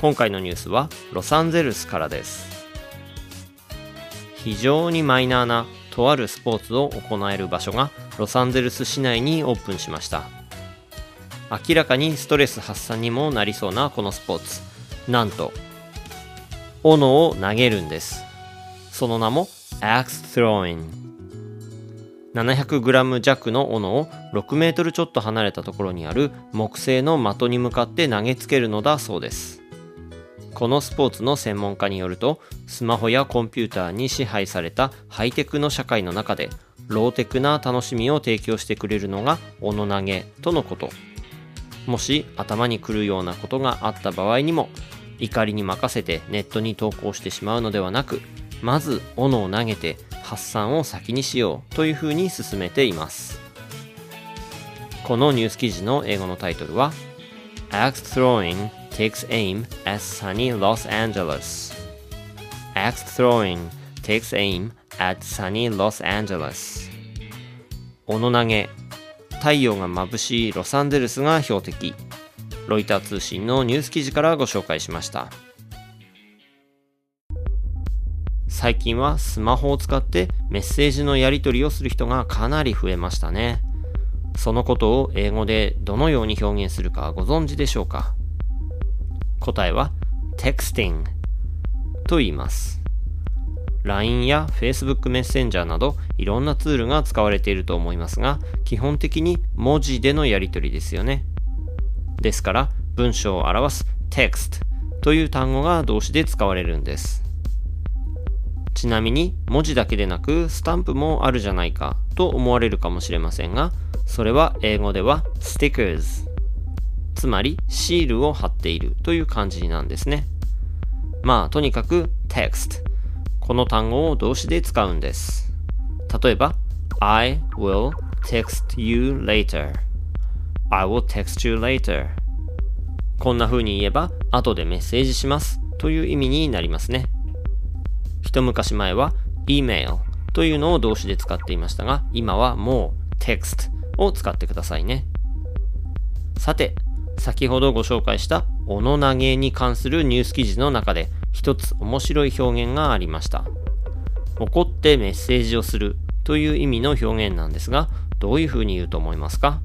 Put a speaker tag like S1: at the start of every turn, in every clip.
S1: 今回のニュースはロサンゼルスからです。非常にマイナーなとあるスポーツを行える場所がロサンゼルス市内にオープンしました。明らかにストレス発散にもなりそうなこのスポーツ。なんと斧を投げるんです。その名も Axe Throwing 700g 弱の斧を6メートルちょっと離れたところにある木製の的に向かって投げつけるのだそうです。このスポーツの専門家によるとスマホやコンピューターに支配されたハイテクの社会の中でローテクな楽しみを提供してくれるのが斧投げとのこと。もし頭にくるようなことがあった場合にも怒りに任せてネットに投稿してしまうのではなくまず斧を投げて発散を先にしようというふうに進めています。このニュース記事の英語のタイトルは Axe Throwing takes aim at sunny Los Angeles. Axe Throwing takes aim at sunny Los Angeles. 斧投げ太陽が眩しいロサンゼルスが標的ロイター通信のニュース記事からご紹介しました。最近はスマホを使ってメッセージのやり取りをする人がかなり増えましたね。そのことを英語でどのように表現するかご存知でしょうか？答えは texting と言います。LINE や Facebook メッセンジャーなどいろんなツールが使われていると思いますが基本的に文字でのやり取りですよね。ですから文章を表す text という単語が動詞で使われるんです。ちなみに文字だけでなくスタンプもあるじゃないかと思われるかもしれませんがそれは英語では stickers つまりシールを貼っているという感じなんですね。まあとにかく text この単語を動詞で使うんです。例えば I will text you later. I will text you later. こんな風に言えば後でメッセージします。という意味になりますね。一昔前は email というのを動詞で使っていましたが今はもう text を使ってくださいね。さて先ほどご紹介した斧投げに関するニュース記事の中で一つ面白い表現がありました。怒ってメッセージをするという意味の表現なんですがどういうふうに言うと思いますか？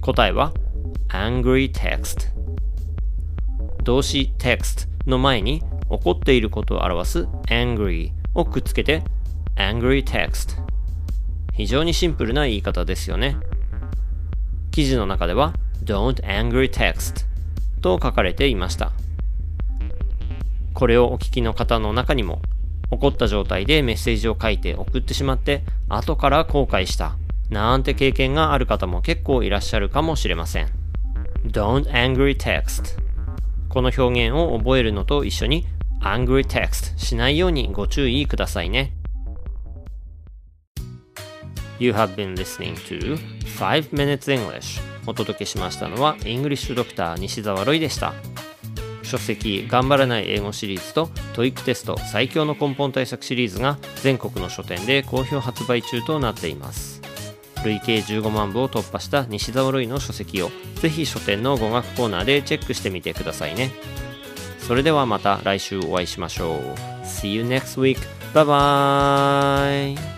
S1: 答えは angry text 動詞 text の前に怒っていることを表す angry をくっつけて angry text 非常にシンプルな言い方ですよね。記事の中では don't angry text と書かれていました。これをお聞きの方の中にも怒った状態でメッセージを書いて送ってしまって後から後悔したなんて経験がある方も結構いらっしゃるかもしれません。Don't angry text この表現を覚えるのと一緒に angry text しないようにご注意くださいね。You have been listening to 5 Minutes English. お届けしましたのは English Doctor 西澤ロイでした。書籍頑張らない英語シリーズと TOEICテスト最強の根本対策シリーズが全国の書店で好評発売中となっています。累計15万部を突破した西澤ロイの書籍をぜひ書店の語学コーナーでチェックしてみてくださいね。それではまた来週お会いしましょう。See you next week. Bye bye.